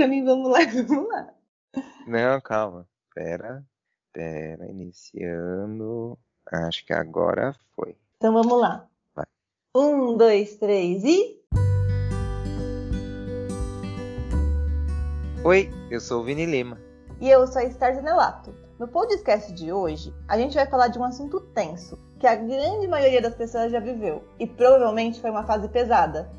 pra mim, vamos lá, vamos lá. Não, calma. Pera, pera, iniciando. Acho que agora foi. Então vamos lá. Vai. Um, dois, três e. Oi, eu sou o Vini Lima. E eu sou a Esther Zanelato. No podcast de hoje, a gente vai falar de um assunto tenso, que a grande maioria das pessoas já viveu, e provavelmente foi uma fase pesada.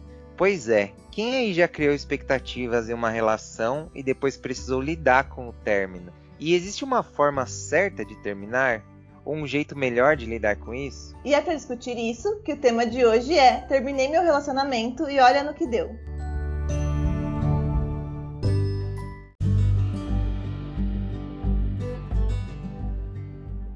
Pois é, quem aí já criou expectativas em uma relação e depois precisou lidar com o término? E existe uma forma certa de terminar? Ou um jeito melhor de lidar com isso? E é para discutir isso que o tema de hoje é Terminei meu relacionamento e olha no que deu.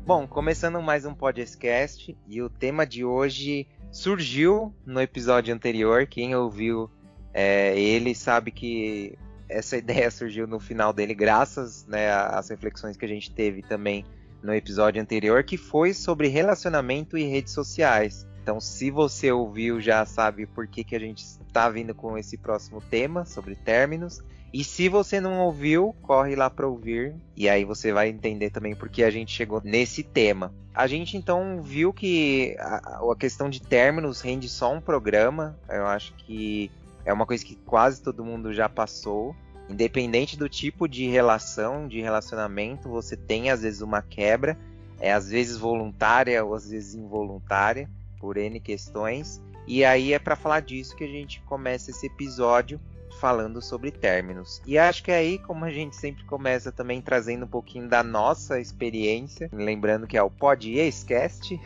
Bom, começando mais um podcast e o tema de hoje surgiu no episódio anterior. Quem ouviu é, ele sabe que essa ideia surgiu no final dele, graças né, às reflexões que a gente teve também no episódio anterior, que foi sobre relacionamento e redes sociais. Então, se você ouviu, já sabe por que, que a gente está vindo com esse próximo tema sobre términos. E se você não ouviu, corre lá para ouvir e aí você vai entender também por que a gente chegou nesse tema. A gente então viu que a, a questão de términos rende só um programa. Eu acho que é uma coisa que quase todo mundo já passou. Independente do tipo de relação, de relacionamento, você tem às vezes uma quebra, é às vezes voluntária ou às vezes involuntária, por N questões. E aí é para falar disso que a gente começa esse episódio falando sobre términos. E acho que é aí, como a gente sempre começa também trazendo um pouquinho da nossa experiência, lembrando que é o Pod Escast.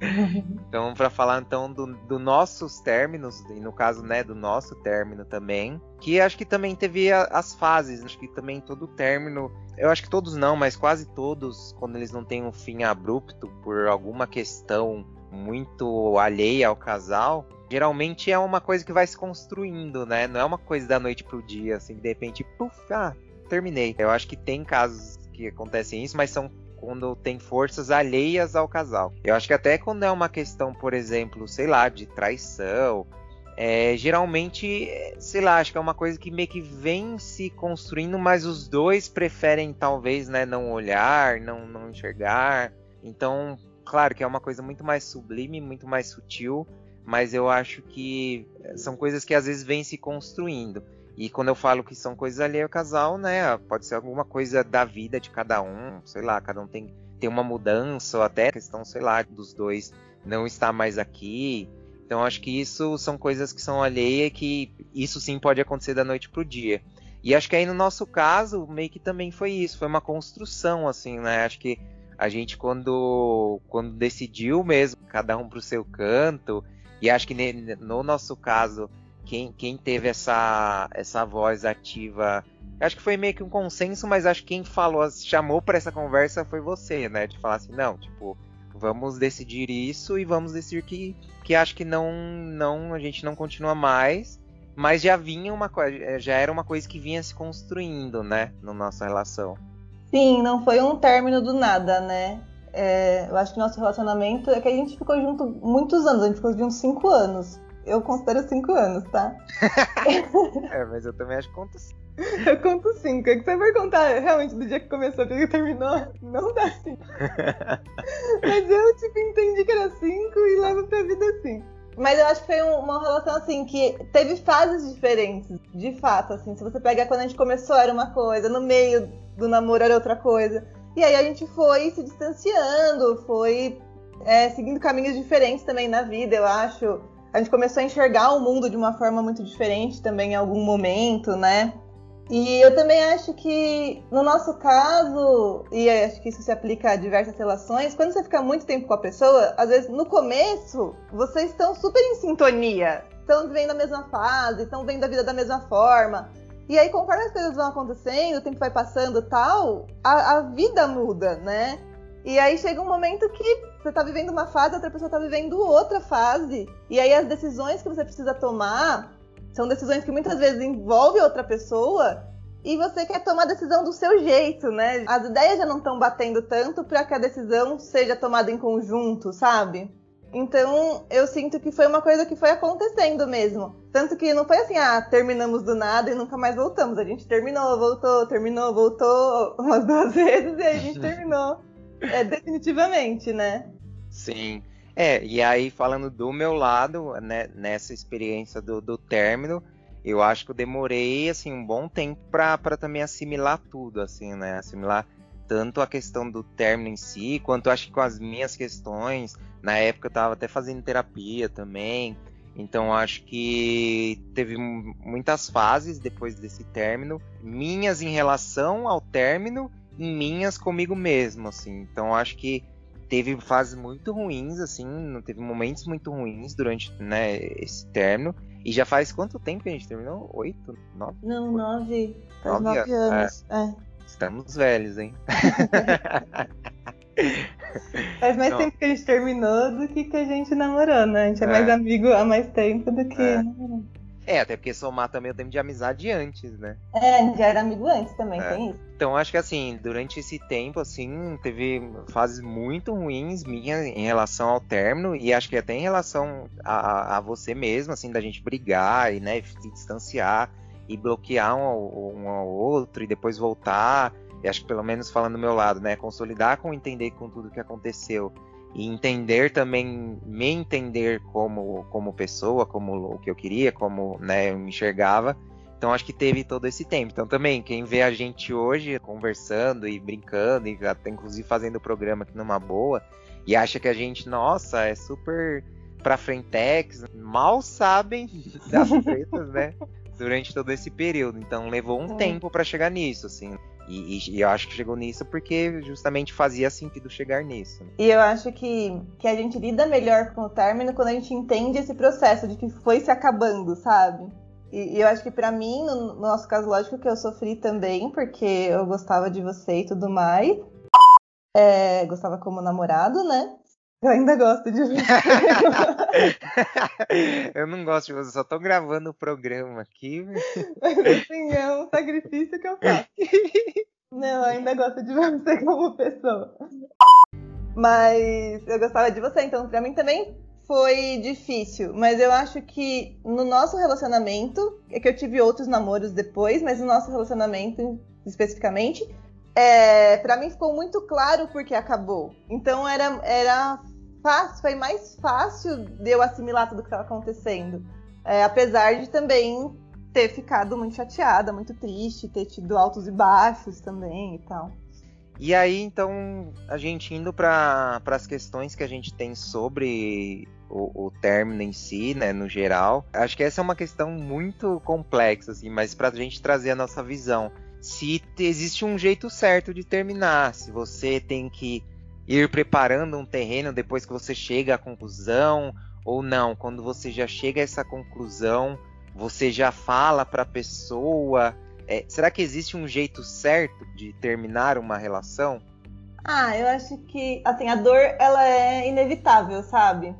então, para falar então dos do nossos términos, e no caso, né, do nosso término também, que acho que também teve a, as fases, acho que também todo término, eu acho que todos não, mas quase todos, quando eles não têm um fim abrupto por alguma questão muito alheia ao casal, geralmente é uma coisa que vai se construindo, né? Não é uma coisa da noite pro dia, assim, de repente, puf, ah, terminei. Eu acho que tem casos que acontecem isso, mas são quando tem forças alheias ao casal. Eu acho que até quando é uma questão, por exemplo, sei lá, de traição, é, geralmente, sei lá, acho que é uma coisa que meio que vem se construindo, mas os dois preferem talvez, né, não olhar, não, não enxergar. Então, claro que é uma coisa muito mais sublime, muito mais sutil, mas eu acho que são coisas que às vezes vêm se construindo. E quando eu falo que são coisas ali ao casal, né, pode ser alguma coisa da vida de cada um, sei lá, cada um tem, tem uma mudança, ou até questão, sei lá, dos dois não estar mais aqui. Então acho que isso são coisas que são alheias que isso sim pode acontecer da noite pro dia. E acho que aí no nosso caso, meio que também foi isso, foi uma construção, assim, né? Acho que a gente quando, quando decidiu mesmo, cada um pro seu canto, e acho que no nosso caso, quem, quem teve essa, essa voz ativa, acho que foi meio que um consenso, mas acho que quem falou, chamou para essa conversa foi você, né? De falar assim, não, tipo, vamos decidir isso e vamos decidir que, que acho que não, não, a gente não continua mais. Mas já vinha uma coisa, já era uma coisa que vinha se construindo, né, na nossa relação. Sim, não foi um término do nada, né? É, eu acho que nosso relacionamento é que a gente ficou junto muitos anos, a gente ficou de uns 5 anos. Eu considero 5 anos, tá? é, mas eu também acho que conto 5. Eu conto 5. É que você vai contar realmente do dia que começou até que terminou, não dá 5. mas eu, tipo, entendi que era 5 e levo pra vida assim. Mas eu acho que foi uma relação assim que teve fases diferentes, de fato, assim. Se você pegar quando a gente começou era uma coisa, no meio do namoro era outra coisa. E aí a gente foi se distanciando, foi é, seguindo caminhos diferentes também na vida, eu acho. A gente começou a enxergar o mundo de uma forma muito diferente também em algum momento, né? E eu também acho que, no nosso caso, e acho que isso se aplica a diversas relações, quando você fica muito tempo com a pessoa, às vezes no começo vocês estão super em sintonia, estão vivendo a mesma fase, estão vendo a vida da mesma forma. E aí, conforme as coisas vão acontecendo, o tempo vai passando tal, a, a vida muda, né? E aí chega um momento que você tá vivendo uma fase, outra pessoa tá vivendo outra fase. E aí as decisões que você precisa tomar são decisões que muitas vezes envolvem outra pessoa e você quer tomar a decisão do seu jeito, né? As ideias já não estão batendo tanto para que a decisão seja tomada em conjunto, sabe? Então, eu sinto que foi uma coisa que foi acontecendo mesmo. Tanto que não foi assim, ah, terminamos do nada e nunca mais voltamos. A gente terminou, voltou, terminou, voltou umas duas vezes e a gente terminou. É, definitivamente, né? Sim. É, e aí falando do meu lado, né, nessa experiência do, do término, eu acho que eu demorei assim um bom tempo para também assimilar tudo, assim, né? Assimilar tanto a questão do término em si, quanto acho que com as minhas questões. Na época eu estava até fazendo terapia também. Então acho que teve muitas fases depois desse término, minhas em relação ao término e minhas comigo mesmo, assim. Então acho que teve fases muito ruins, assim, teve momentos muito ruins durante né, esse término. E já faz quanto tempo que a gente terminou? Oito? Nove? Não, nove. Faz nove, nove anos. É. É. Estamos velhos, hein? Faz mais Não. tempo que a gente terminou do que que a gente namorou, né? A gente é, é. mais amigo há mais tempo do que é. É, até porque somar também o tempo de amizade antes, né? É, a gente já era amigo antes também, é. tem isso. Então acho que assim, durante esse tempo, assim, teve fases muito ruins minhas em relação ao término, e acho que até em relação a, a você mesmo, assim, da gente brigar e, né, se distanciar e bloquear um, um ao outro e depois voltar. E acho que pelo menos falando do meu lado, né? Consolidar com entender com tudo que aconteceu. E entender também, me entender como, como pessoa, como o que eu queria, como né, eu me enxergava. Então acho que teve todo esse tempo. Então também, quem vê a gente hoje conversando e brincando, e até inclusive fazendo o programa aqui numa boa, e acha que a gente, nossa, é super pra frentex, mal sabem das tretas, né? durante todo esse período. Então levou um é. tempo para chegar nisso, assim. E, e, e, eu acho que chegou nisso porque justamente fazia sentido chegar nisso. Né? E eu acho que, que a gente lida melhor com o término quando a gente entende esse processo de que foi se acabando, sabe? E, e eu acho que para mim, no, no, nosso caso, lógico que eu sofri também, porque eu gostava de você e tudo mais. É, gostava como namorado, né? Eu ainda gosto de você. eu não gosto de você, só tô gravando o programa aqui. Mas assim, é um sacrifício que eu faço. Não, eu ainda gosto de você como pessoa. Mas eu gostava de você, então pra mim também foi difícil. Mas eu acho que no nosso relacionamento, é que eu tive outros namoros depois, mas no nosso relacionamento especificamente, é, para mim ficou muito claro porque acabou. Então era, era fácil, foi mais fácil de eu assimilar tudo que estava acontecendo. É, apesar de também ter ficado muito chateada, muito triste, ter tido altos e baixos também e tal. E aí, então, a gente indo para as questões que a gente tem sobre o, o, término em si, né, no geral, acho que essa é uma questão muito complexa, assim, mas para a gente trazer a nossa visão. Se existe um jeito certo de terminar, se você tem que ir preparando um terreno depois que você chega à conclusão ou não, quando você já chega a essa conclusão, você já fala para a pessoa. É, será que existe um jeito certo de terminar uma relação? Ah, eu acho que assim a dor ela é inevitável, sabe?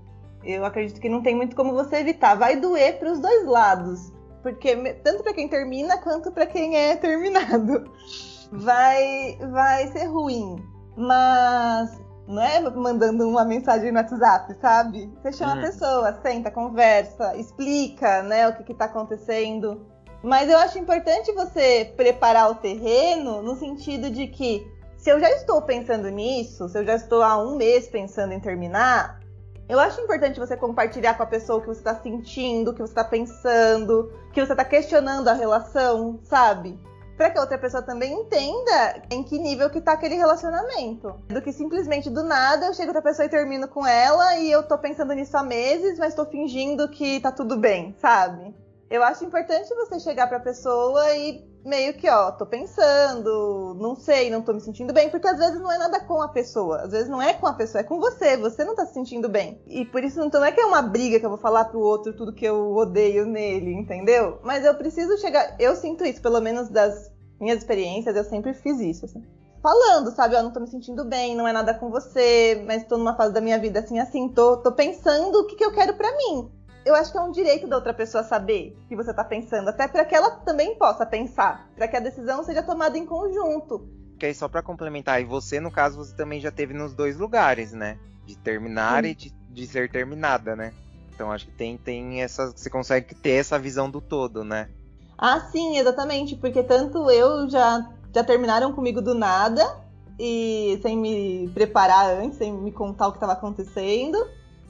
Eu acredito que não tem muito como você evitar. Vai doer para os dois lados, porque tanto para quem termina quanto para quem é terminado. Vai, vai ser ruim. Mas não é mandando uma mensagem no WhatsApp, sabe? Você chama hum. a pessoa, senta, conversa, explica, né, o que está acontecendo. Mas eu acho importante você preparar o terreno no sentido de que se eu já estou pensando nisso, se eu já estou há um mês pensando em terminar, eu acho importante você compartilhar com a pessoa o que você está sentindo, o que você está pensando, que você está questionando a relação, sabe? Para que a outra pessoa também entenda em que nível que tá aquele relacionamento. Do que simplesmente do nada eu chego pra pessoa e termino com ela e eu tô pensando nisso há meses, mas tô fingindo que tá tudo bem, sabe? Eu acho importante você chegar pra pessoa e meio que, ó, tô pensando, não sei, não tô me sentindo bem, porque às vezes não é nada com a pessoa, às vezes não é com a pessoa, é com você, você não tá se sentindo bem. E por isso então não é que é uma briga que eu vou falar pro outro tudo que eu odeio nele, entendeu? Mas eu preciso chegar, eu sinto isso, pelo menos das minhas experiências, eu sempre fiz isso, assim. Falando, sabe, ó, não tô me sentindo bem, não é nada com você, mas tô numa fase da minha vida assim, assim, tô, tô pensando o que, que eu quero para mim eu acho que é um direito da outra pessoa saber o que você está pensando, até para que ela também possa pensar, para que a decisão seja tomada em conjunto. Que aí só para complementar, e você no caso você também já teve nos dois lugares, né? De terminar Sim. e de, de ser terminada, né? Então acho que tem, tem essa. Você consegue ter essa visão do todo, né? Ah, sim, exatamente, porque tanto eu já, já terminaram comigo do nada e sem me preparar antes, sem me contar o que estava acontecendo.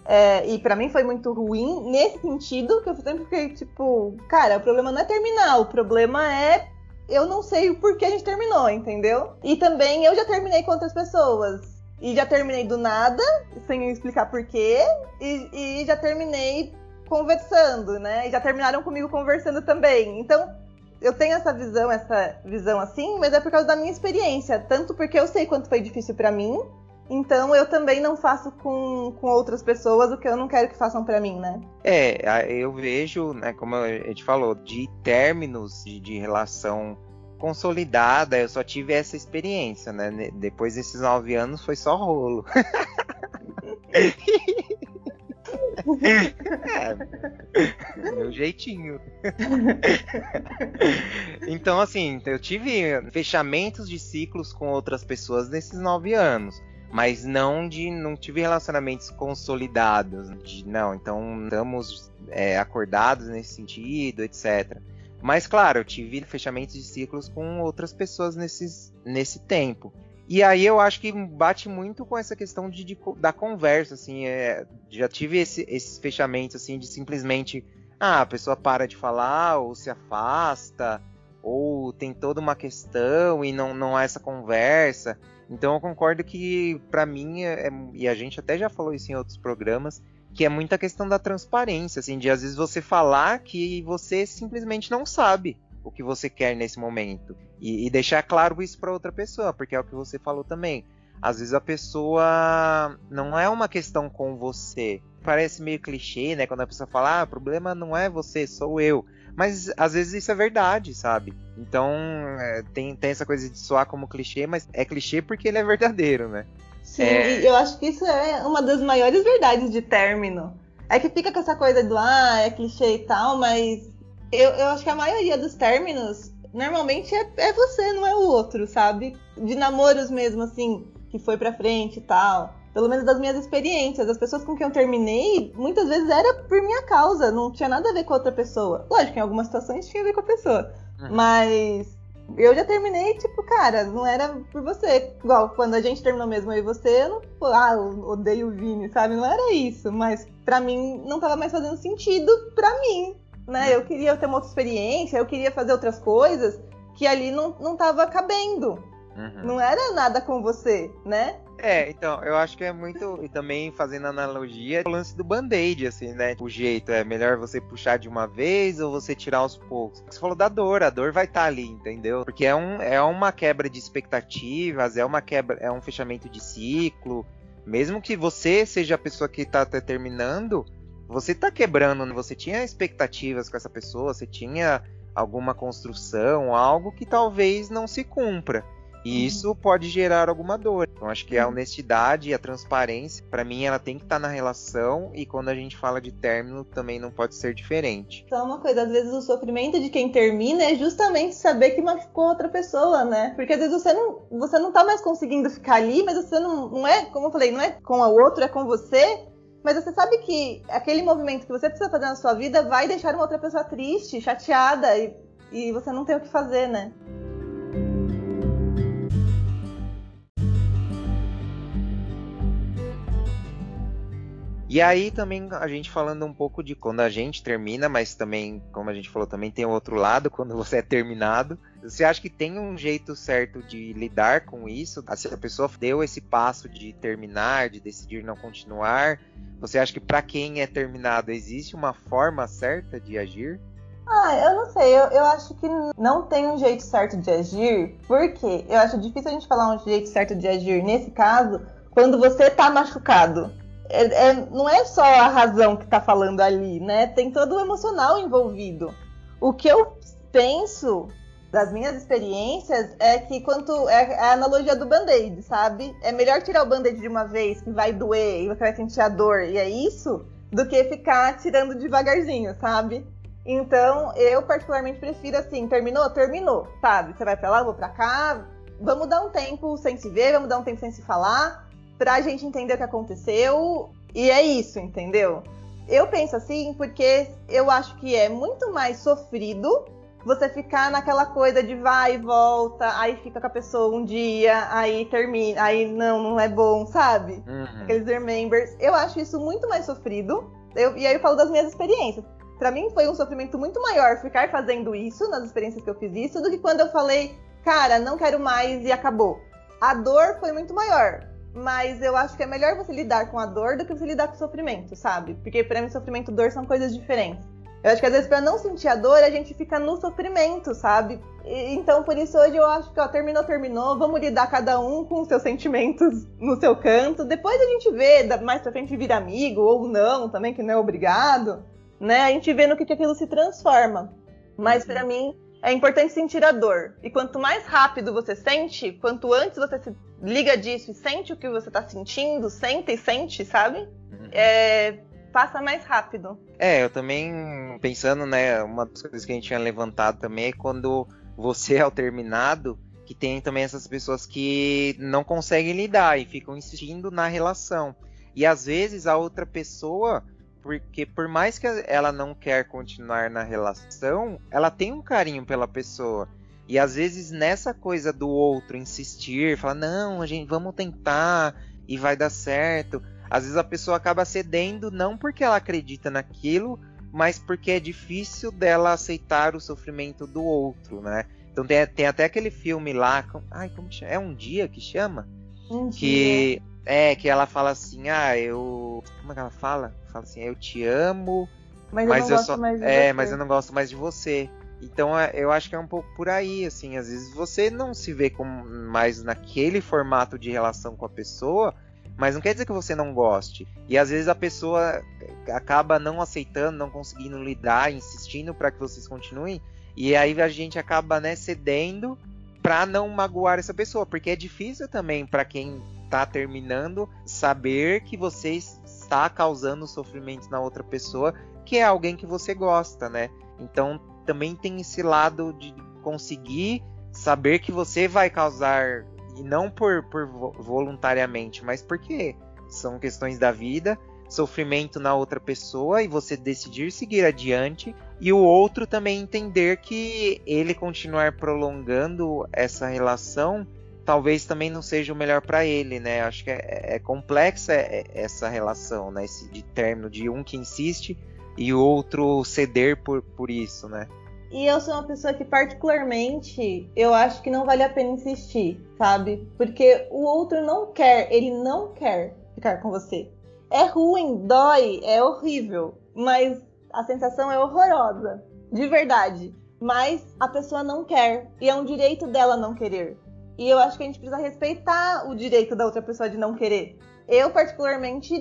É, e para mim foi muito ruim nesse sentido, que eu sempre fiquei tipo, cara, o problema não é terminar, o problema é eu não sei o porquê a gente terminou, entendeu? E também eu já terminei com outras pessoas. E já terminei do nada, sem explicar porquê, e, e já terminei conversando, né? E já terminaram comigo conversando também. Então, eu tenho essa visão, essa visão assim, mas é por causa da minha experiência. Tanto porque eu sei quanto foi difícil para mim, então eu também não faço com, com outras pessoas o que eu não quero que façam para mim, né? É, eu vejo, né, como a gente falou, de términos de, de relação consolidada, eu só tive essa experiência, né? Depois desses nove anos foi só rolo. é, meu jeitinho. então, assim, eu tive fechamentos de ciclos com outras pessoas nesses nove anos mas não de não tive relacionamentos consolidados de não então estamos é, acordados nesse sentido etc mas claro eu tive fechamentos de ciclos com outras pessoas nesses, nesse tempo. E aí eu acho que bate muito com essa questão de, de da conversa assim é, já tive esse, esses fechamentos assim de simplesmente ah, a pessoa para de falar ou se afasta ou tem toda uma questão e não, não há essa conversa então eu concordo que, para mim, é, é, e a gente até já falou isso em outros programas, que é muita questão da transparência, assim, de às vezes você falar que você simplesmente não sabe o que você quer nesse momento. E, e deixar claro isso para outra pessoa, porque é o que você falou também. Às vezes a pessoa não é uma questão com você. Parece meio clichê, né? Quando a pessoa fala, ah, o problema não é você, sou eu. Mas às vezes isso é verdade, sabe? Então é, tem, tem essa coisa de soar como clichê, mas é clichê porque ele é verdadeiro, né? Sim, é... eu acho que isso é uma das maiores verdades de término. É que fica com essa coisa do ah, é clichê e tal, mas eu, eu acho que a maioria dos términos normalmente é, é você, não é o outro, sabe? De namoros mesmo, assim, que foi pra frente e tal pelo menos das minhas experiências. As pessoas com quem eu terminei, muitas vezes era por minha causa, não tinha nada a ver com outra pessoa. Lógico, em algumas situações tinha a ver com a pessoa. Uhum. Mas eu já terminei, tipo, cara, não era por você. Igual, quando a gente terminou mesmo eu e você, eu não, ah, odeio o Vini, sabe? Não era isso. Mas para mim não tava mais fazendo sentido para mim, né? Eu queria ter uma outra experiência, eu queria fazer outras coisas que ali não, não tava cabendo. Uhum. Não era nada com você, né? É, então, eu acho que é muito. E também fazendo analogia, o lance do band-aid, assim, né? O jeito é melhor você puxar de uma vez ou você tirar aos poucos. Você falou da dor, a dor vai estar tá ali, entendeu? Porque é, um, é uma quebra de expectativas, é uma quebra, é um fechamento de ciclo. Mesmo que você seja a pessoa que está terminando, você está quebrando, né? você tinha expectativas com essa pessoa, você tinha alguma construção, algo que talvez não se cumpra. E uhum. isso pode gerar alguma dor. Então acho que a uhum. honestidade e a transparência, para mim, ela tem que estar tá na relação e quando a gente fala de término também não pode ser diferente. Só uma coisa, às vezes o sofrimento de quem termina é justamente saber que machucou outra pessoa, né? Porque às vezes você não, você não tá mais conseguindo ficar ali, mas você não, não é, como eu falei, não é com o outro, é com você. Mas você sabe que aquele movimento que você precisa fazer na sua vida vai deixar uma outra pessoa triste, chateada e, e você não tem o que fazer, né? E aí também a gente falando um pouco de quando a gente termina, mas também, como a gente falou, também tem o outro lado, quando você é terminado. Você acha que tem um jeito certo de lidar com isso? Se a pessoa deu esse passo de terminar, de decidir não continuar, você acha que para quem é terminado existe uma forma certa de agir? Ah, eu não sei, eu, eu acho que não tem um jeito certo de agir, porque eu acho difícil a gente falar um jeito certo de agir nesse caso quando você tá machucado é, é, não é só a razão que está falando ali, né? Tem todo o emocional envolvido. O que eu penso das minhas experiências é que quanto é a analogia do band-aid, sabe? É melhor tirar o band-aid de uma vez que vai doer e você vai sentir a dor e é isso, do que ficar tirando devagarzinho, sabe? Então, eu particularmente prefiro assim, terminou, terminou, sabe? Você vai pra lá, eu vou pra cá, vamos dar um tempo sem se ver, vamos dar um tempo sem se falar, pra gente entender o que aconteceu E é isso, entendeu? Eu penso assim porque eu acho que é muito mais sofrido você ficar naquela coisa de vai e volta, aí fica com a pessoa um dia, aí termina, aí não, não é bom, sabe? Uhum. Aqueles remembers. Eu acho isso muito mais sofrido. Eu, e aí eu falo das minhas experiências. Para mim foi um sofrimento muito maior ficar fazendo isso, nas experiências que eu fiz isso, do que quando eu falei, cara, não quero mais e acabou. A dor foi muito maior mas eu acho que é melhor você lidar com a dor do que você lidar com o sofrimento, sabe? Porque para mim sofrimento e dor são coisas diferentes. Eu acho que às vezes para não sentir a dor, a gente fica no sofrimento, sabe? E, então por isso hoje eu acho que ó, terminou, terminou, vamos lidar cada um com os seus sentimentos no seu canto. Depois a gente vê, mais pra frente vira amigo ou não, também que não é obrigado, né? A gente vê no que, que aquilo se transforma. Mas para mim é importante sentir a dor. E quanto mais rápido você sente, quanto antes você se liga disso e sente o que você tá sentindo, sente e sente, sabe? Uhum. É, passa mais rápido. É, eu também pensando, né, uma das coisas que a gente tinha levantado também é quando você é o terminado, que tem também essas pessoas que não conseguem lidar e ficam insistindo na relação. E às vezes a outra pessoa, porque por mais que ela não quer continuar na relação, ela tem um carinho pela pessoa. E às vezes nessa coisa do outro insistir, falar, não, a gente vamos tentar e vai dar certo. Às vezes a pessoa acaba cedendo não porque ela acredita naquilo, mas porque é difícil dela aceitar o sofrimento do outro, né? Então tem, tem até aquele filme lá, ai, como chama? É um dia que chama? Um que dia. É que ela fala assim, ah, eu, como é que ela fala? Fala assim, eu te amo, mas, mas eu, eu só, é, você. mas eu não gosto mais de você. Então é, eu acho que é um pouco por aí, assim, às vezes você não se vê como mais naquele formato de relação com a pessoa, mas não quer dizer que você não goste. E às vezes a pessoa acaba não aceitando, não conseguindo lidar, insistindo para que vocês continuem, e aí a gente acaba, né, cedendo para não magoar essa pessoa, porque é difícil também para quem tá terminando saber que você está causando sofrimento na outra pessoa, que é alguém que você gosta, né? Então também tem esse lado de conseguir saber que você vai causar, e não por, por voluntariamente, mas porque são questões da vida, sofrimento na outra pessoa e você decidir seguir adiante, e o outro também entender que ele continuar prolongando essa relação talvez também não seja o melhor para ele, né? Acho que é, é complexa é, essa relação, né? Esse de término de um que insiste e o outro ceder por, por isso, né? E eu sou uma pessoa que, particularmente, eu acho que não vale a pena insistir, sabe? Porque o outro não quer, ele não quer ficar com você. É ruim, dói, é horrível, mas a sensação é horrorosa, de verdade. Mas a pessoa não quer, e é um direito dela não querer. E eu acho que a gente precisa respeitar o direito da outra pessoa de não querer. Eu, particularmente,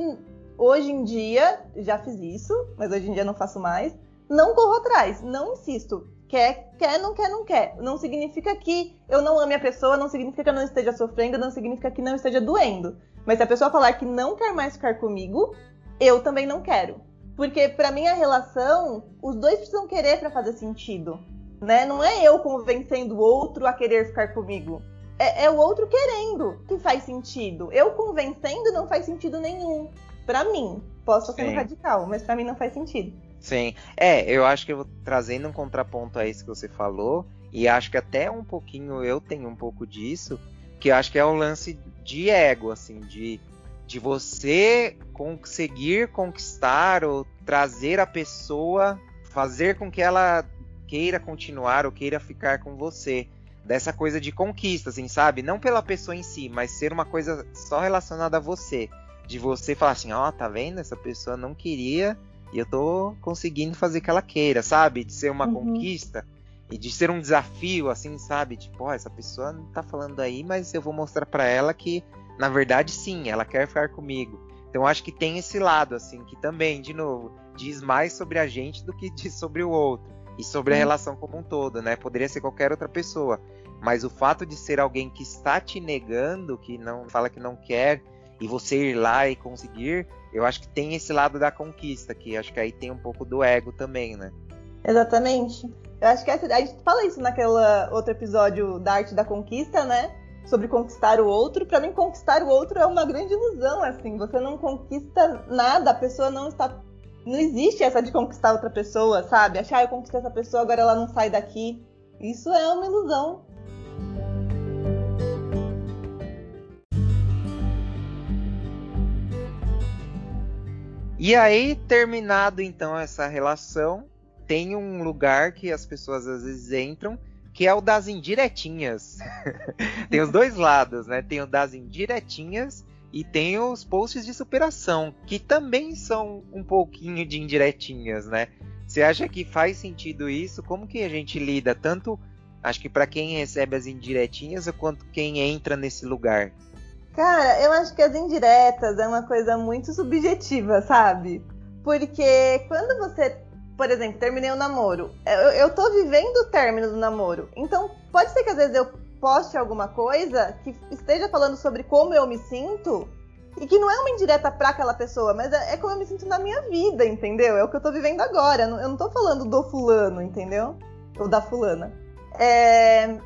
hoje em dia, já fiz isso, mas hoje em dia não faço mais. Não corro atrás, não insisto. Quer, quer, não quer, não quer. Não significa que eu não ame a pessoa, não significa que eu não esteja sofrendo, não significa que não esteja doendo. Mas se a pessoa falar que não quer mais ficar comigo, eu também não quero. Porque para mim a relação, os dois precisam querer para fazer sentido, né? Não é eu convencendo o outro a querer ficar comigo. É, é o outro querendo que faz sentido. Eu convencendo não faz sentido nenhum. Para mim, posso estar sendo radical, mas para mim não faz sentido. Sim. É, eu acho que eu vou trazendo um contraponto a isso que você falou, e acho que até um pouquinho eu tenho um pouco disso, que eu acho que é o lance de ego, assim, de, de você conseguir conquistar ou trazer a pessoa, fazer com que ela queira continuar ou queira ficar com você. Dessa coisa de conquista, assim, sabe? Não pela pessoa em si, mas ser uma coisa só relacionada a você. De você falar assim, ó, oh, tá vendo? Essa pessoa não queria e eu tô conseguindo fazer que ela queira, sabe? De ser uma uhum. conquista e de ser um desafio, assim, sabe? Tipo, ó, essa pessoa não tá falando aí, mas eu vou mostrar para ela que, na verdade, sim, ela quer ficar comigo. Então acho que tem esse lado, assim, que também, de novo, diz mais sobre a gente do que diz sobre o outro. E sobre a relação como um todo, né? Poderia ser qualquer outra pessoa. Mas o fato de ser alguém que está te negando, que não fala que não quer, e você ir lá e conseguir, eu acho que tem esse lado da conquista, que acho que aí tem um pouco do ego também, né? Exatamente. Eu acho que a gente fala isso naquele outro episódio da arte da conquista, né? sobre conquistar o outro. Para mim, conquistar o outro é uma grande ilusão, assim. Você não conquista nada, a pessoa não está. Não existe essa de conquistar outra pessoa, sabe? Achar, ah, eu conquistei essa pessoa, agora ela não sai daqui. Isso é uma ilusão. E aí, terminado então essa relação, tem um lugar que as pessoas às vezes entram, que é o das indiretinhas. tem os dois lados, né? Tem o das indiretinhas e tem os posts de superação, que também são um pouquinho de indiretinhas, né? Você acha que faz sentido isso? Como que a gente lida tanto, acho que para quem recebe as indiretinhas, quanto quem entra nesse lugar? Cara, eu acho que as indiretas é uma coisa muito subjetiva, sabe? Porque quando você por exemplo, terminei o um namoro. Eu, eu tô vivendo o término do namoro. Então, pode ser que às vezes eu poste alguma coisa que esteja falando sobre como eu me sinto e que não é uma indireta para aquela pessoa, mas é, é, como eu me sinto na minha vida, entendeu? É o que eu tô vivendo agora. Eu não tô falando do fulano, entendeu? Ou da fulana. É...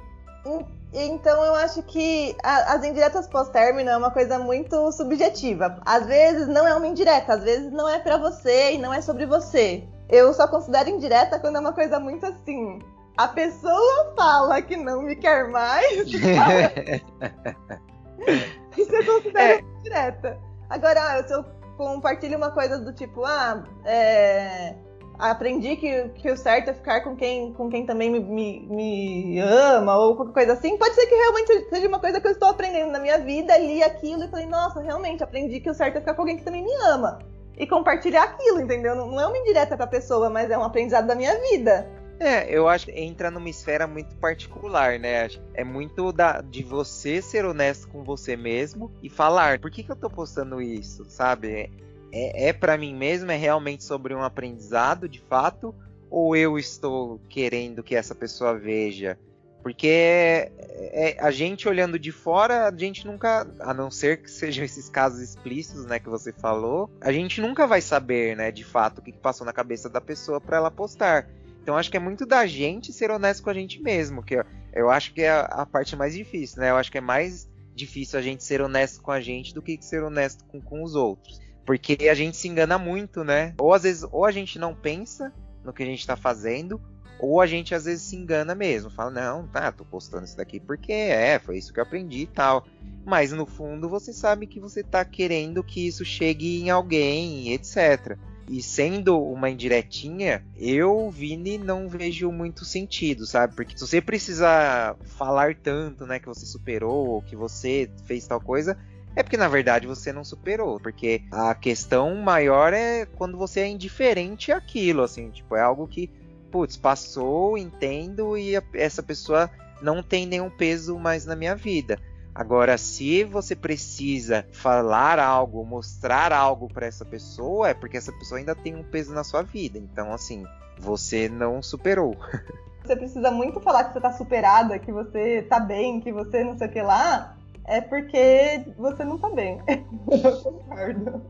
Então eu acho que as indiretas pós-término é uma coisa muito subjetiva. Às vezes não é uma indireta, às vezes não é para você e não é sobre você. Eu só considero indireta quando é uma coisa muito assim. A pessoa fala que não me quer mais. Isso eu considero é. indireta. Agora, se eu compartilho uma coisa do tipo, ah, é, aprendi que, que o certo é ficar com quem, com quem também me, me, me, ama, ou qualquer coisa assim, pode ser que realmente seja uma coisa que eu estou aprendendo na minha vida, li aquilo e falei, nossa, realmente, aprendi que o certo é ficar com alguém que também me ama e compartilhar aquilo, entendeu? Não é uma indireta pra pessoa, mas é um aprendizado da minha vida. É, eu acho que entra numa esfera muito particular, né? É muito da, de você ser honesto com você mesmo e falar, por que, que eu tô postando isso, sabe? É, é para mim mesmo, é realmente sobre um aprendizado de fato, ou eu estou querendo que essa pessoa veja porque é, é, a gente olhando de fora, a gente nunca, a não ser que sejam esses casos explícitos, né, que você falou, a gente nunca vai saber, né, de fato, o que passou na cabeça da pessoa para ela postar. Então acho que é muito da gente ser honesto com a gente mesmo, que eu, acho que é a, a, parte mais difícil, né? Eu acho que é mais difícil a gente ser honesto com a gente do que ser honesto com, com os outros. Porque a gente se engana muito, né? Ou às vezes, ou a gente não pensa no que a gente está fazendo, ou a gente às vezes se engana mesmo, fala, não, tá, tô postando isso daqui porque é, foi isso que eu aprendi e tal. Mas no fundo você sabe que você tá querendo que isso chegue em alguém, etc. E sendo uma indiretinha, eu, Vini, não vejo muito sentido, sabe? Porque se você precisar falar tanto, né, que você superou, que você fez tal coisa, é porque na verdade você não superou. Porque a questão maior é quando você é indiferente àquilo, assim, tipo, é algo que putz, passou, entendo e a, essa pessoa não tem nenhum peso mais na minha vida. Agora, se você precisa falar algo, mostrar algo para essa pessoa, é porque essa pessoa ainda tem um peso na sua vida. Então, assim, você não superou. Você precisa muito falar que você tá superada, que você tá bem, que você não sei o que lá, é porque você não tá bem. Eu concordo.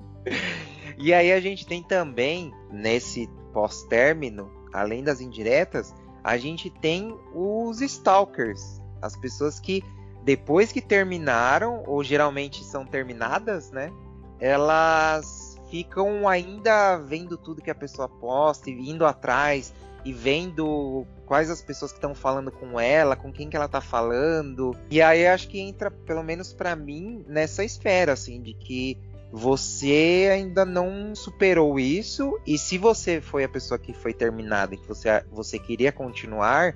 E aí a gente tem também, nesse pós-término, além das indiretas, a gente tem os stalkers, as pessoas que depois que terminaram, ou geralmente são terminadas, né? Elas ficam ainda vendo tudo que a pessoa posta e indo atrás e vendo quais as pessoas que estão falando com ela, com quem que ela tá falando. E aí acho que entra, pelo menos para mim, nessa esfera assim de que você ainda não superou isso e se você foi a pessoa que foi terminada e que você, você queria continuar,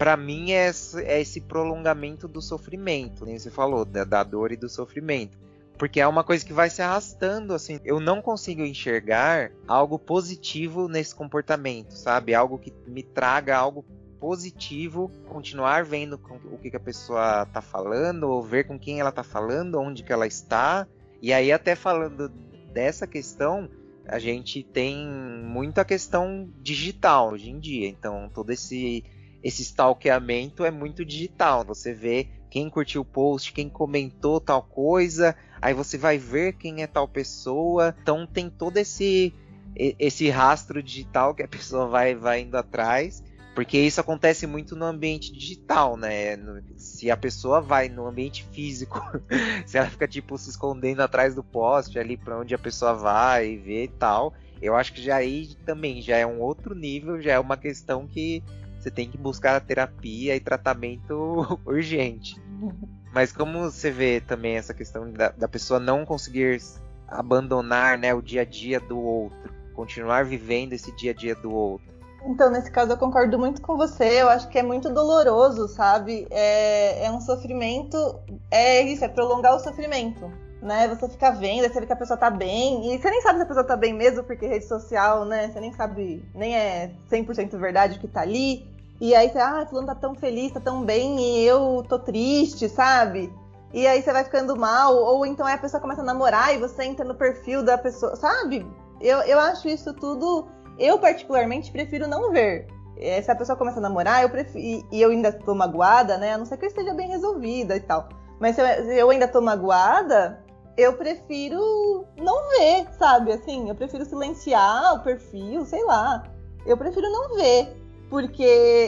para mim é, é, esse prolongamento do sofrimento, nem você falou da, da dor e do sofrimento, porque é uma coisa que vai se arrastando assim. Eu não consigo enxergar algo positivo nesse comportamento, sabe? Algo que me traga algo positivo, continuar vendo o que, que a pessoa tá falando, ou ver com quem ela tá falando, onde que ela está e aí, até falando dessa questão, a gente tem muita questão digital hoje em dia. Então, todo esse, esse stalkeamento é muito digital. Você vê quem curtiu o post, quem comentou tal coisa, aí você vai ver quem é tal pessoa. Então, tem todo esse, esse rastro digital que a pessoa vai, vai indo atrás. Porque isso acontece muito no ambiente digital, né? Se a pessoa vai no ambiente físico, se ela fica tipo se escondendo atrás do poste ali para onde a pessoa vai ver e tal, eu acho que já aí também já é um outro nível, já é uma questão que você tem que buscar terapia e tratamento urgente. Mas como você vê também essa questão da, da pessoa não conseguir abandonar né, o dia a dia do outro, continuar vivendo esse dia a dia do outro? Então, nesse caso, eu concordo muito com você. Eu acho que é muito doloroso, sabe? É, é um sofrimento. É isso, é prolongar o sofrimento. Né? Você fica vendo, você vê que a pessoa tá bem, e você nem sabe se a pessoa tá bem mesmo, porque rede social, né? Você nem sabe, nem é 100% verdade o que tá ali. E aí você, ah, fulano tá tão feliz, tá tão bem, e eu tô triste, sabe? E aí você vai ficando mal, ou então aí a pessoa começa a namorar e você entra no perfil da pessoa, sabe? Eu, eu acho isso tudo eu, particularmente, prefiro não ver. É, se a pessoa começa a namorar, eu prefiro, e, e eu ainda tô magoada, né? A não ser que eu esteja bem resolvida e tal. Mas se eu, se eu ainda tô magoada, eu prefiro não ver, sabe? Assim, eu prefiro silenciar o perfil, sei lá. Eu prefiro não ver. Porque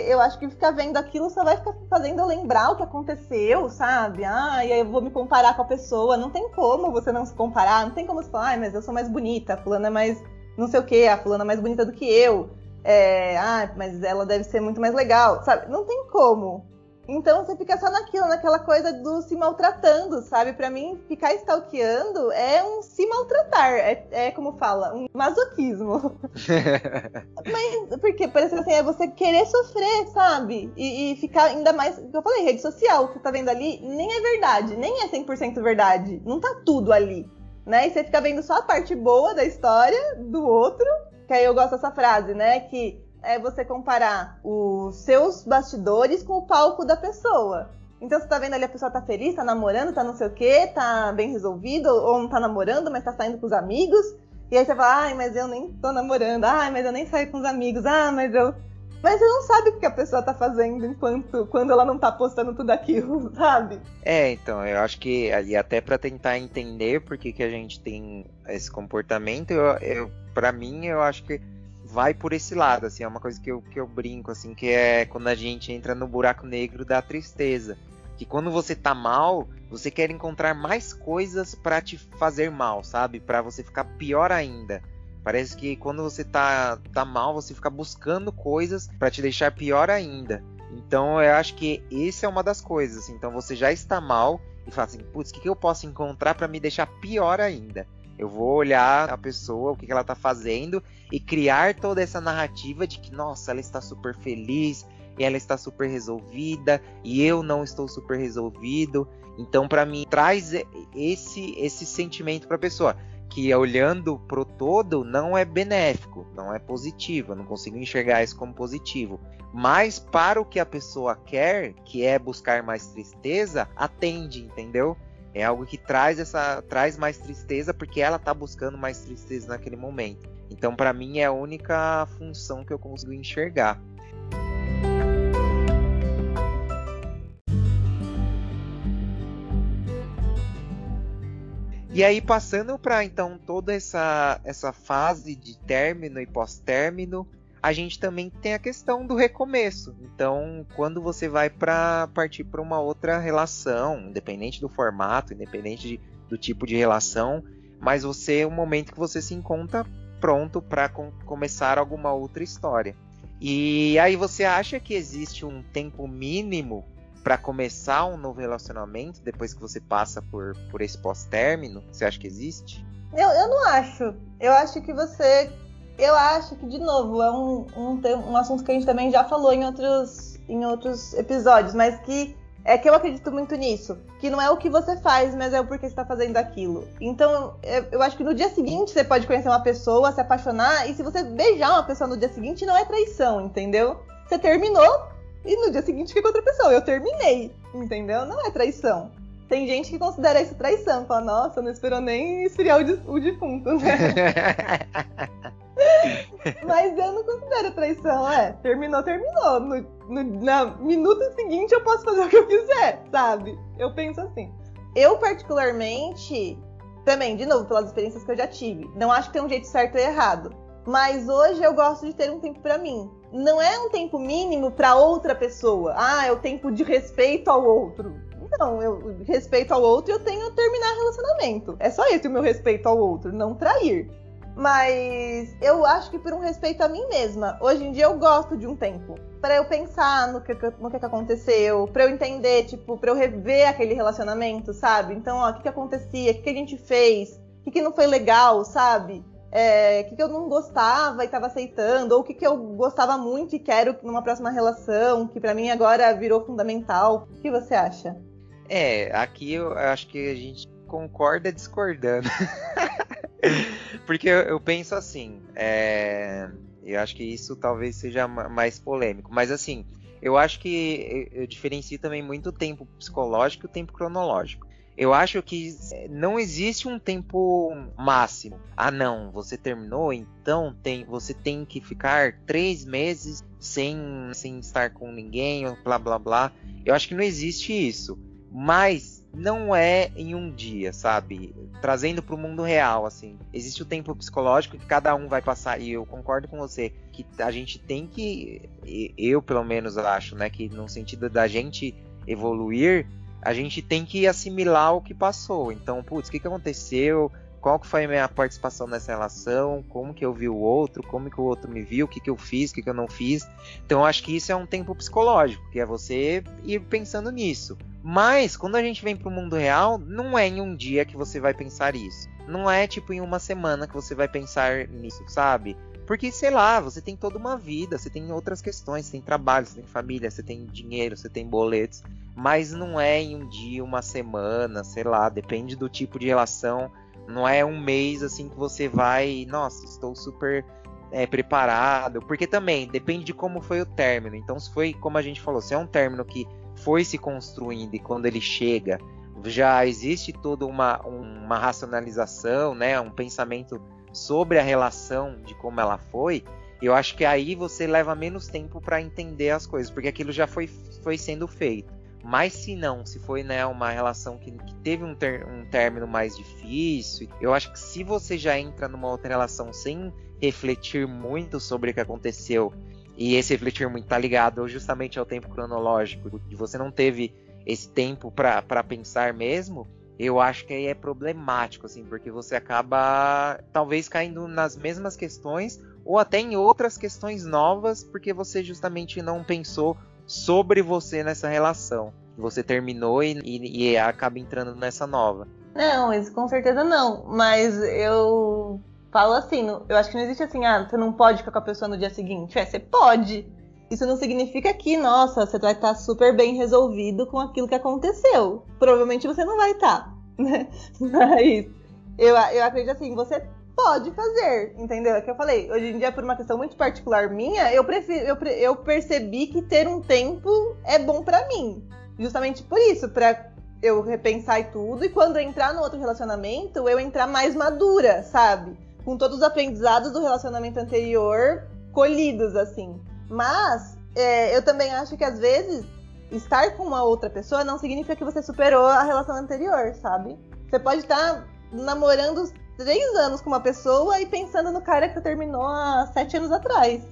eu acho que ficar vendo aquilo só vai ficar fazendo eu lembrar o que aconteceu, sabe? Ah, e aí eu vou me comparar com a pessoa. Não tem como você não se comparar. Não tem como você falar, ah, mas eu sou mais bonita, fulano é mais não sei o que, a fulana é mais bonita do que eu. É, ah, mas ela deve ser muito mais legal, sabe? Não tem como. Então você fica só naquilo, naquela coisa do se maltratando, sabe? Para mim, ficar stalkeando é um se maltratar. É, é como fala, um masoquismo. Mas, porque parece assim, é você querer sofrer, sabe? E, e, ficar ainda mais. Eu falei, rede social, o que você tá vendo ali, nem é verdade, nem é 100% verdade. Não tá tudo ali né? E você fica vendo só a parte boa da história do outro. Que aí eu gosto dessa frase, né? Que é você comparar os seus bastidores com o palco da pessoa. Então você tá vendo ali a pessoa tá feliz, tá namorando, tá não sei o quê, tá bem resolvido, ou não tá namorando, mas tá saindo com os amigos. E aí você fala, ai, mas eu nem tô namorando, ai, mas eu nem saio com os amigos, ah, mas eu mas você não sabe o que a pessoa tá fazendo enquanto quando ela não tá postando tudo aquilo, sabe? É, então, eu acho que ali até para tentar entender por que, que a gente tem esse comportamento, eu, eu para mim eu acho que vai por esse lado, assim, é uma coisa que eu, que eu brinco, assim, que é quando a gente entra no buraco negro da tristeza. Que quando você tá mal, você quer encontrar mais coisas para te fazer mal, sabe? Para você ficar pior ainda. Parece que quando você tá, tá mal, você fica buscando coisas para te deixar pior ainda. Então eu acho que esse é uma das coisas. Então você já está mal e fala assim, putz, o que, que eu posso encontrar para me deixar pior ainda? Eu vou olhar a pessoa, o que, ela está fazendo e criar toda essa narrativa de que, nossa, ela está super feliz e ela está super resolvida e eu não estou super resolvido. Então, para mim, traz esse esse sentimento para a pessoa que olhando pro todo não é benéfico, não é positivo, eu não consigo enxergar isso como positivo. Mas para o que a pessoa quer, que é buscar mais tristeza, atende, entendeu? É algo que traz essa traz mais tristeza porque ela está buscando mais tristeza naquele momento. Então, para mim é a única função que eu consigo enxergar. E aí, passando para então toda essa, essa fase de término e pós-término, a gente também tem a questão do recomeço. Então, quando você vai para partir para uma outra relação, independente do formato, independente de, do tipo de relação, mas você é um momento que você se encontra pronto para com, começar alguma outra história. E aí você acha que existe um tempo mínimo para começar um novo relacionamento depois que você passa por, por esse pós-término? Você acha que existe? Eu, eu não acho. Eu acho que você. Eu acho que, de novo, é um, um, um assunto que a gente também já falou em outros, em outros episódios, mas que é que eu acredito muito nisso. Que não é o que você faz, mas é o porquê você está fazendo aquilo. Então, eu acho que no dia seguinte você pode conhecer uma pessoa, se apaixonar, e se você beijar uma pessoa no dia seguinte, não é traição, entendeu? Você terminou, e no dia seguinte fica outra pessoa. Eu terminei, entendeu? Não é traição. Tem gente que considera isso traição. Fala, nossa, não esperou nem esfriar o, o defunto, né? Mas eu não considero traição, é. Terminou, terminou. No, no, na minuto seguinte eu posso fazer o que eu quiser, sabe? Eu penso assim. Eu, particularmente, também, de novo, pelas experiências que eu já tive, não acho que tem um jeito certo e errado. Mas hoje eu gosto de ter um tempo para mim. não é um tempo mínimo para outra pessoa. Ah, é o tempo de respeito ao outro. Não, eu respeito ao outro e eu tenho que terminar relacionamento. É só esse o meu respeito ao outro, não trair. Mas eu acho que por um respeito a mim mesma. Hoje em dia eu gosto de um tempo. para eu pensar no que, no que, aconteceu, para eu entender, tipo, pra eu rever aquele relacionamento, sabe? Então, ó, o que, que acontecia, o que, que a gente fez, o que, que não foi legal, sabe? É, o que, que eu não gostava e estava aceitando, ou o que, que eu gostava muito e quero numa próxima relação, que para mim agora virou fundamental. O que você acha? É, aqui eu acho que a gente concorda discordando. Porque eu, eu, penso assim, é, eu acho que isso talvez seja mais polêmico, mas assim, eu acho que eu diferencio também muito o tempo psicológico e o tempo cronológico. Eu acho que não existe um tempo máximo. Ah, não, você terminou, então tem, você tem que ficar três meses sem, sem estar com ninguém, blá blá blá. Eu acho que não existe isso. Mas não é em um dia, sabe? Trazendo para o mundo real, assim. Existe o tempo psicológico que cada um vai passar, e eu concordo com você, que a gente tem que, eu pelo menos acho, né, que no sentido da gente evoluir, a gente tem que assimilar o que passou. Então, putz, o que, que aconteceu? Qual que foi a minha participação nessa relação? Como que eu vi o outro? Como que o outro me viu? O que, que eu fiz? O que, que eu não fiz? Então, acho que isso é um tempo psicológico, que é você ir pensando nisso. Mas, quando a gente vem para o mundo real, não é em um dia que você vai pensar isso. Não é tipo em uma semana que você vai pensar nisso, sabe? Porque, sei lá, você tem toda uma vida, você tem outras questões, você tem trabalho, você tem família, você tem dinheiro, você tem boletos, mas não é em um dia, uma semana, sei lá, depende do tipo de relação. Não é um mês assim que você vai, nossa, estou super é, preparado, porque também depende de como foi o término. Então, se foi, como a gente falou, se é um término que foi se construindo e quando ele chega já existe toda uma, uma racionalização, né, um pensamento sobre a relação de como ela foi, eu acho que aí você leva menos tempo para entender as coisas, porque aquilo já foi, foi sendo feito. Mas se não, se foi né, uma relação que, que teve um, ter, um término mais difícil, eu acho que se você já entra numa outra relação sem refletir muito sobre o que aconteceu, e esse refletir muito tá ligado justamente ao tempo cronológico, de você não teve esse tempo para pensar mesmo, eu acho que aí é problemático, assim, porque você acaba talvez caindo nas mesmas questões ou até em outras questões novas, porque você justamente não pensou sobre você nessa relação. Você terminou e, e, e acaba entrando nessa nova. Não, isso com certeza não. Mas eu falo assim, eu acho que não existe assim, ah, você não pode ficar com a pessoa no dia seguinte. É, você pode. Isso não significa que, nossa, você vai estar super bem resolvido com aquilo que aconteceu. Provavelmente você não vai estar, né? Mas eu, eu acredito assim, você pode fazer, entendeu? É que eu falei, hoje em dia, por uma questão muito particular minha, eu, prefiro, eu, eu percebi que ter um tempo é bom para mim. Justamente por isso, para eu repensar e tudo, e quando eu entrar no outro relacionamento, eu entrar mais madura, sabe? Com todos os aprendizados do relacionamento anterior colhidos, assim. Mas é, eu também acho que às vezes estar com uma outra pessoa não significa que você superou a relação anterior, sabe? Você pode estar namorando três anos com uma pessoa e pensando no cara que terminou há sete anos atrás.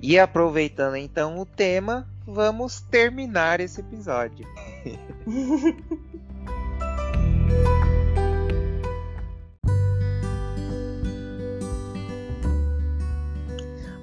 E aproveitando então o tema, vamos terminar esse episódio.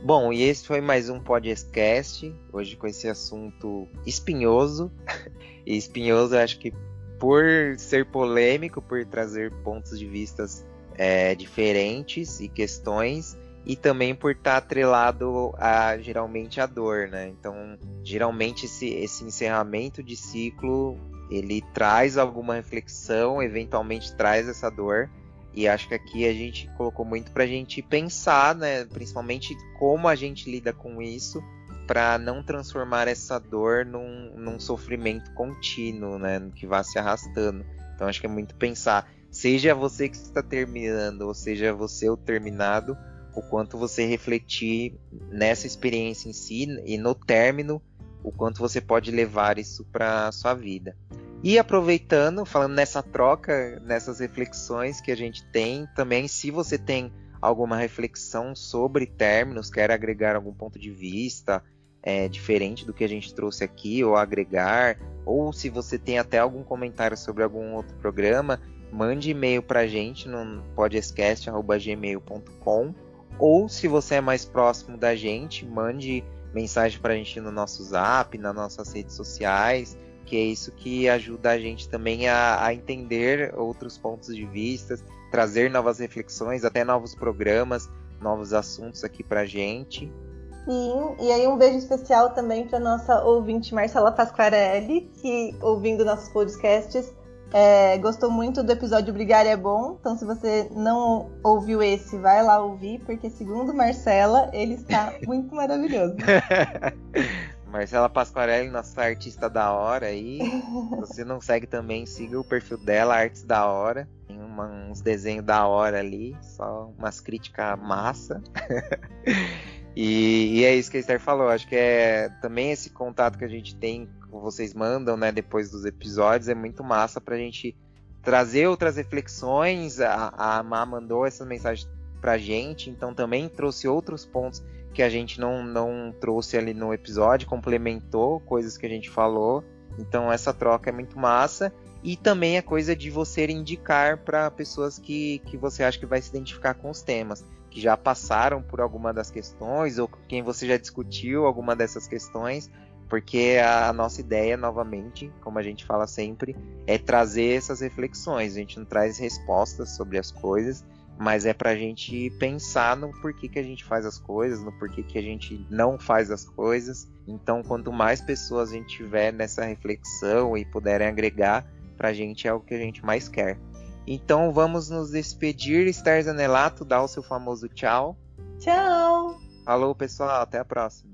Bom, e esse foi mais um podcast, hoje com esse assunto espinhoso. E espinhoso, acho que por ser polêmico, por trazer pontos de vistas é, diferentes e questões, e também por estar tá atrelado a geralmente a dor, né? Então, geralmente esse, esse encerramento de ciclo ele traz alguma reflexão, eventualmente traz essa dor, e acho que aqui a gente colocou muito para a gente pensar, né, principalmente como a gente lida com isso, para não transformar essa dor num, num, sofrimento contínuo, né, que vá se arrastando. Então acho que é muito pensar, seja você que está terminando, ou seja você o terminado, o quanto você refletir nessa experiência em si e no término, o quanto você pode levar isso para sua vida. E aproveitando, falando nessa troca, nessas reflexões que a gente tem, também se você tem alguma reflexão sobre términos, quer agregar algum ponto de vista é, diferente do que a gente trouxe aqui, ou agregar, ou se você tem até algum comentário sobre algum outro programa, mande e-mail para a gente no podcast.gmail.com ou se você é mais próximo da gente, mande mensagem para a gente no nosso zap, nas nossas redes sociais, que é isso que ajuda a gente também a, a entender outros pontos de vista, trazer novas reflexões, até novos programas, novos assuntos aqui para a gente. Sim, e aí um beijo especial também para nossa ouvinte Marcela Pasquarelli, que ouvindo nossos podcasts é, gostou muito do episódio Brigar é Bom. Então, se você não ouviu esse, vai lá ouvir, porque segundo Marcela, ele está muito maravilhoso. Marcela Pasquarelli, nossa artista da hora aí. Se você não segue também, siga o perfil dela, Artes da Hora. Tem uma, uns desenhos da hora ali, só umas críticas massa. e, e, é isso que a Esther falou. Acho que é também esse contato que a gente tem vocês mandam, né, depois dos episódios, é muito massa pra gente trazer outras reflexões. A, a Má mandou essa mensagem pra gente, então também trouxe outros pontos que a gente não, não trouxe ali no episódio, complementou coisas que a gente falou. Então essa troca é muito massa. E também a coisa de você indicar para pessoas que, que você acha que vai se identificar com os temas, que já passaram por alguma das questões, ou quem você já discutiu alguma dessas questões, porque a nossa ideia, novamente, como a gente fala sempre, é trazer essas reflexões. A gente não traz respostas sobre as coisas, mas é para a gente pensar no porquê que a gente faz as coisas, no porquê que a gente não faz as coisas. Então, quanto mais pessoas a gente tiver nessa reflexão e puderem agregar, para a gente é o que a gente mais quer. Então, vamos nos despedir. Esther Zanelato, dá o seu famoso tchau. Tchau! Falou, pessoal. Até a próxima.